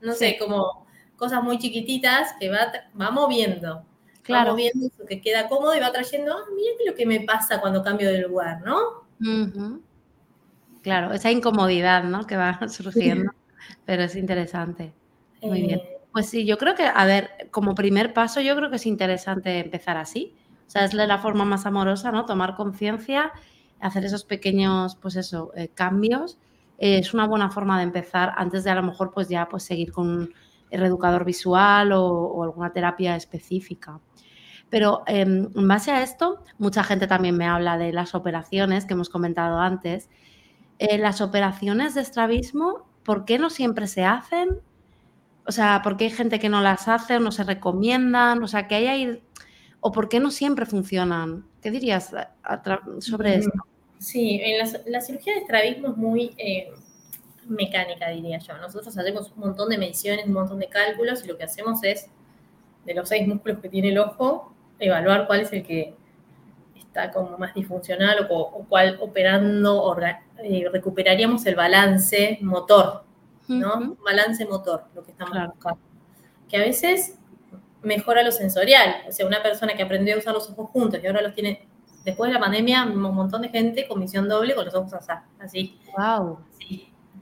no sé, como cosas muy chiquititas que va, va moviendo. Claro. Va moviendo eso que queda cómodo y va trayendo, ah, mira lo que me pasa cuando cambio de lugar, ¿no? Claro, esa incomodidad, ¿no? Que va surgiendo, pero es interesante. Muy bien. Eh. Pues sí, yo creo que, a ver, como primer paso, yo creo que es interesante empezar así. O sea, es la forma más amorosa, ¿no? Tomar conciencia, hacer esos pequeños, pues eso, eh, cambios. Eh, es una buena forma de empezar antes de a lo mejor, pues ya, pues seguir con un reeducador visual o, alguna terapia específica. Pero em, en base a esto, mucha gente también me habla de las operaciones que hemos comentado antes eh, las operaciones de estrabismo, ¿por qué no siempre se hacen? O sea, ¿por qué hay gente que no las hace o no se recomiendan? O sea, que hay ahí... ¿O por qué no siempre funcionan? ¿Qué dirías sobre mm, esto? Sí, en la, cirugía de estrabismo es muy eh, mecánica, diría yo. Nosotros hacemos un montón de mediciones, un montón de cálculos y lo que hacemos es, de los seis músculos que tiene el ojo, evaluar cuál es el que está como más disfuncional o, cuál operando eh, recuperaríamos el balance motor, ¿no? Balance motor, lo que estamos buscando. Que a veces mejora lo sensorial. O sea, una persona que aprendió a usar los ojos juntos y ahora los tiene, después de la pandemia, un montón de gente con visión doble con los ojos así. Wow.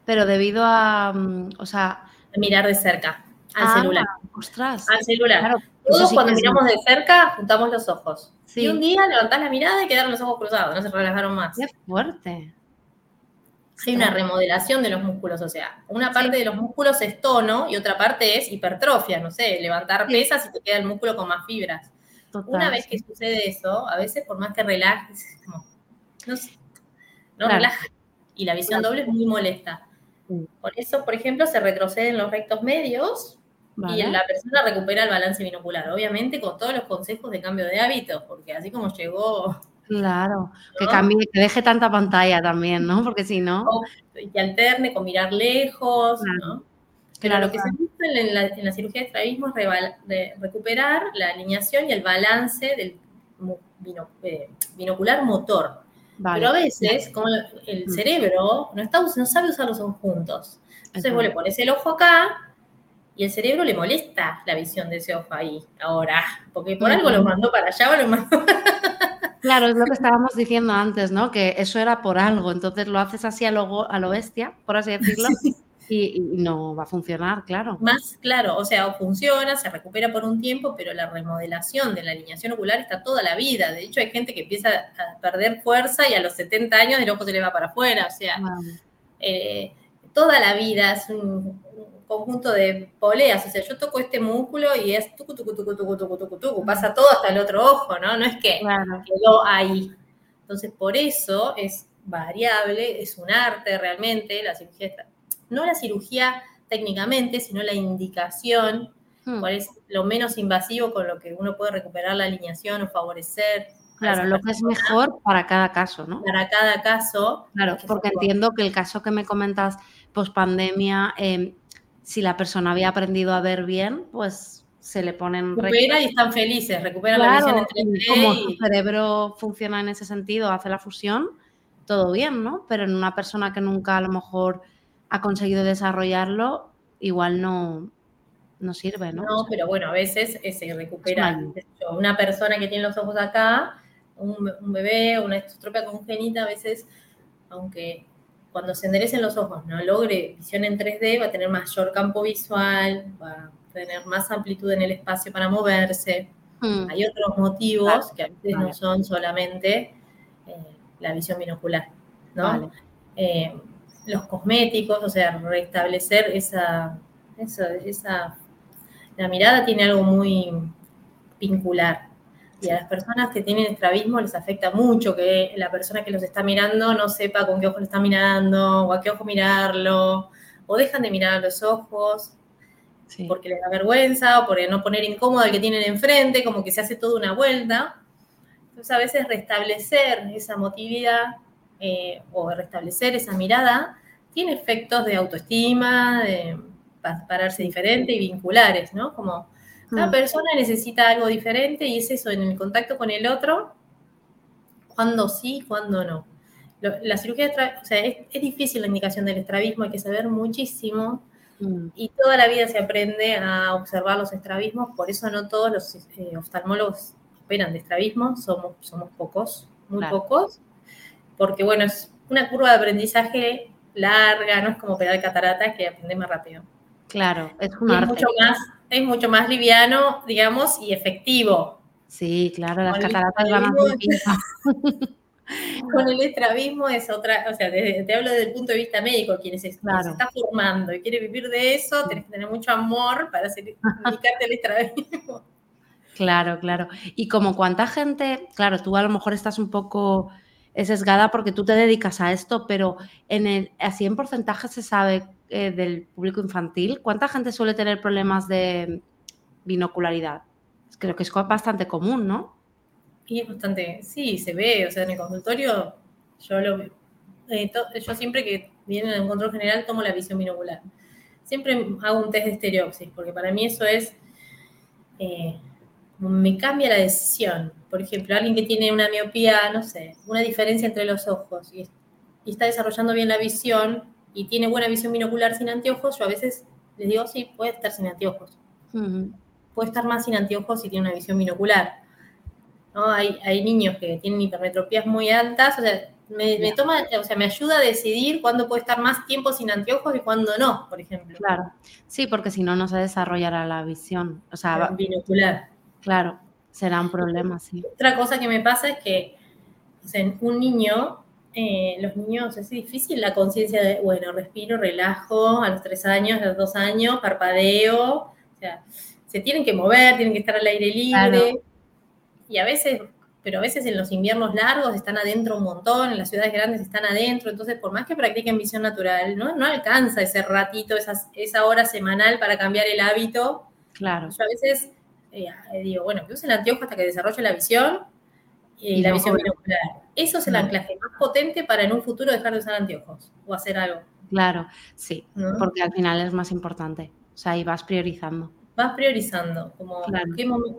Pero debido a, mm, o sea... mirar de cerca al ah, celular. Ostras. Al celular. Todos cuando miramos de cerca, juntamos los ojos. Y un día levantás la mirada y quedaron los ojos cruzados, no se relajaron más. Qué fuerte. Hay una remodelación de los músculos, o sea, una parte de los músculos es tono y otra parte es hipertrofia, no sé, levantar pesas y te queda el músculo con más fibras. Una vez que sucede eso, a veces por más que relajes, como, no sé, no relaja. Y la visión doble es muy molesta. Por eso, por ejemplo, se retroceden los rectos medios y la persona recupera el balance binocular, obviamente con todos los consejos de cambio de hábitos, porque así como llegó... Claro, que cambie, que deje tanta pantalla también, ¿no? Porque si no... que alterne con mirar lejos, ¿no? Pero lo que se busca en la, cirugía de estrabismo es recuperar la alineación y el balance del eh, binocular motor. Pero a veces, como el mm. cerebro no, está, no sabe usar los ojos juntos. Entonces vos le pones el ojo acá y el cerebro le molesta la visión de ese ojo ahí, ahora, porque por algo lo mandó para allá o lo mandó Claro, es lo que estábamos diciendo antes, ¿no? Que eso era por algo, entonces lo haces así a lo, a lo bestia, por así decirlo, y, no va a funcionar, claro. Más claro, o sea, funciona, se recupera por un tiempo, pero la remodelación de la alineación ocular está toda la vida. De hecho, hay gente que empieza a perder fuerza y a los 70 años el ojo se le va para afuera, o sea, eh, toda la vida es un, conjunto de poleas, o sea, yo toco este músculo y es tucu, tucu, tucu, tucu, tucu, tucu, tucu, pasa todo hasta el otro ojo, ¿no? No es que quedó ahí. Entonces, por eso es variable, es un arte realmente, la cirugía, no la cirugía técnicamente, sino la indicación, hmm. cuál es lo menos invasivo con lo que uno puede recuperar la alineación o favorecer. Claro, lo que es mejor para cada caso, ¿no? Para cada caso. Claro, porque entiendo que el caso que me comentas post pandemia, eh, si la persona había aprendido a ver bien, pues se le ponen... Recupera y están felices, recupera la visión entre Como su cerebro funciona en ese sentido, hace la fusión, todo bien, ¿no? Pero en una persona que nunca a lo mejor ha conseguido desarrollarlo, igual no, no sirve, ¿no? No, pero bueno, a veces se recupera. Una persona que tiene los ojos acá, un, un bebé, una estropia congénita, a veces, aunque cuando se enderecen los ojos no logre visión en 3D, va a tener mayor campo visual, va a tener más amplitud en el espacio para moverse. Hmm. Hay otros motivos que a veces no son solamente eh, la visión binocular, ¿no? Eh, los cosméticos, o sea, restablecer esa, esa, esa, la mirada tiene algo muy vincular. Y a las personas que tienen estrabismo les afecta mucho que la persona que los está mirando no sepa con qué ojo le está mirando o a qué ojo mirarlo, o dejan de mirar a los ojos porque les da vergüenza o por no poner incómodo al que tienen enfrente, como que se hace toda una vuelta. Entonces a veces restablecer esa motividad eh, o restablecer esa mirada tiene efectos de autoestima, de pararse diferente y vinculares, ¿no? Como cada mm. persona necesita algo diferente y es eso, en el contacto con el otro, cuando sí, cuando no. La cirugía, o sea, es, difícil la indicación del estrabismo, hay que saber muchísimo mm. y toda la vida se aprende a observar los estrabismos, por eso no todos los eh, oftalmólogos operan de estrabismo, somos, somos pocos, muy pocos, porque bueno, es una curva de aprendizaje larga, no es como operar cataratas que aprende más rápido. Claro, es un arte. mucho más es mucho más liviano, digamos, y efectivo. Sí, claro, las cataratas van a Con el estrabismo es otra, o sea, te hablo desde el punto de vista médico, quien se, está formando y quiere vivir de eso, tienes que tener mucho amor para dedicarte al estrabismo. Claro, claro. Y como cuánta gente, claro, tú a lo mejor estás un poco sesgada porque tú te dedicas a esto, pero en el, así en porcentaje se sabe eh, del público infantil, ¿cuánta gente suele tener problemas de binocularidad? Creo que es bastante común, ¿no? Y es bastante, sí, se ve, o sea, en el consultorio yo lo eh, yo siempre que viene en un control general tomo la visión binocular. Siempre hago un test de estereopsis, porque para mí eso es, eh, me cambia la decisión. Por ejemplo, alguien que tiene una miopía, no sé, una diferencia entre los ojos y está desarrollando bien la visión, y tiene buena visión binocular sin anteojos, yo a veces les digo, sí, puede estar sin anteojos. Puede estar más sin anteojos si tiene una visión binocular. ¿no? Hay, hay niños que tienen hipermetropías muy altas, o sea, me, toma, o sea, me ayuda a decidir cuándo puede estar más tiempo sin anteojos y cuándo no, por ejemplo. Claro, sí, porque si no, no se desarrollará la visión, o sea, binocular. Claro, será un problema, sí. Otra cosa que me pasa es que o un niño eh, los niños es difícil la conciencia de, bueno, respiro, relajo a los tres años, a los dos años, parpadeo, o sea, se tienen que mover, tienen que estar al aire libre. Y a veces, pero a veces en los inviernos largos están adentro un montón, en las ciudades grandes están adentro, entonces por más que practiquen visión natural, no, no alcanza ese ratito, esa hora semanal para cambiar el hábito. Claro. Yo a veces eh, digo, bueno, que usen el anteojo hasta que desarrolle la visión y, la visión binocular eso es el anclaje más potente para en un futuro dejar de usar anteojos o hacer algo. Claro, sí, porque al final es más importante. O sea, y vas priorizando. Vas priorizando, como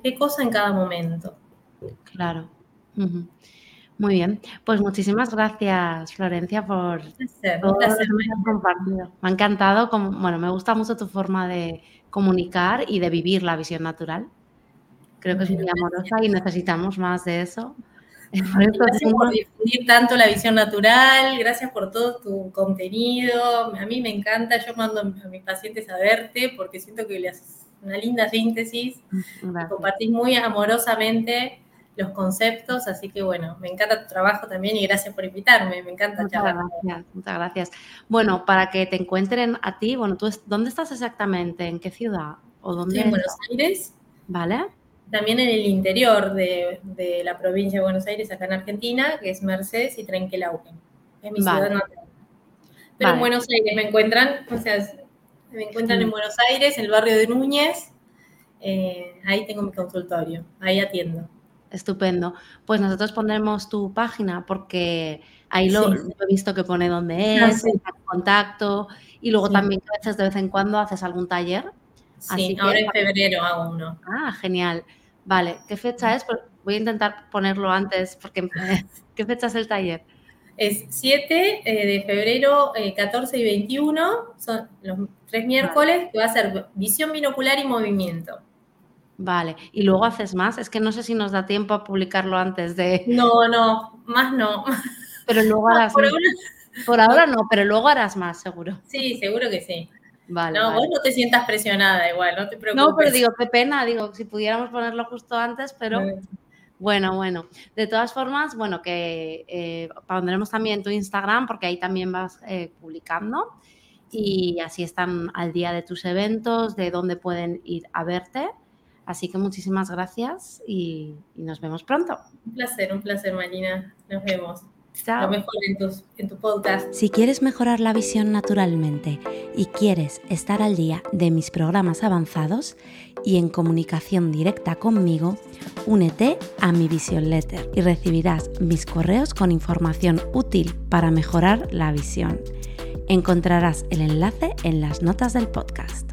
qué, cosa en cada momento. Claro. Muy bien, pues muchísimas gracias Florencia por todo lo que has compartido. Me ha encantado, como, bueno, me gusta mucho tu forma de comunicar y de vivir la visión natural. Creo que es muy amorosa y necesitamos más de eso. Gracias por difundir tanto la visión natural, gracias por todo tu contenido. A mí me encanta, yo mando a mis pacientes a verte porque siento que le haces una linda síntesis, compartís muy amorosamente los conceptos, así que bueno, me encanta tu trabajo también y gracias por invitarme, me encanta muchas Gracias, muchas gracias. Bueno, para que te encuentren a ti, bueno, ¿tú dónde estás exactamente? ¿En qué ciudad? ¿O dónde en Buenos Aires. Vale. También en el interior de, la provincia de Buenos Aires, acá en Argentina, que es Mercedes y Trenquelauquen. Es mi ciudad natal. Pero en Buenos Aires me encuentran, o sea, me encuentran en Buenos Aires, en el barrio de Núñez. Eh, ahí tengo mi consultorio, ahí atiendo. Estupendo. Pues nosotros pondremos tu página porque ahí lo, he visto que pone dónde ah, es, contacto y luego también a veces de vez en cuando haces algún taller. Sí, ahora en febrero hago uno. Ah, genial. Vale, ¿qué fecha es? Pues voy a intentar ponerlo antes porque ¿qué fecha es el taller? Es 7 eh, de febrero, 14 eh, y 21, son los tres miércoles, que va a ser visión binocular y movimiento. Vale, y luego haces más. Es que no sé si nos da tiempo a publicarlo antes de. No, no, más no. Pero luego harás por, por ahora no, pero luego harás más, seguro. Sí, seguro que sí. Vale. No, vos no te sientas presionada igual, no te preocupes. No, pero digo, qué pena, digo, si pudiéramos ponerlo justo antes, pero. Bueno, bueno. De todas formas, bueno, que eh, pondremos también tu Instagram porque ahí también vas eh, publicando y así están al día de tus eventos, de dónde pueden ir a verte. Así que muchísimas gracias y, nos vemos pronto. Un placer, un placer, Marina. Nos vemos. Chao. Lo mejor en, en tu podcast. Si quieres mejorar la visión naturalmente y quieres estar al día de mis programas avanzados y en comunicación directa conmigo, únete a mi Vision Letter y recibirás mis correos con información útil para mejorar la visión. Encontrarás el enlace en las notas del podcast.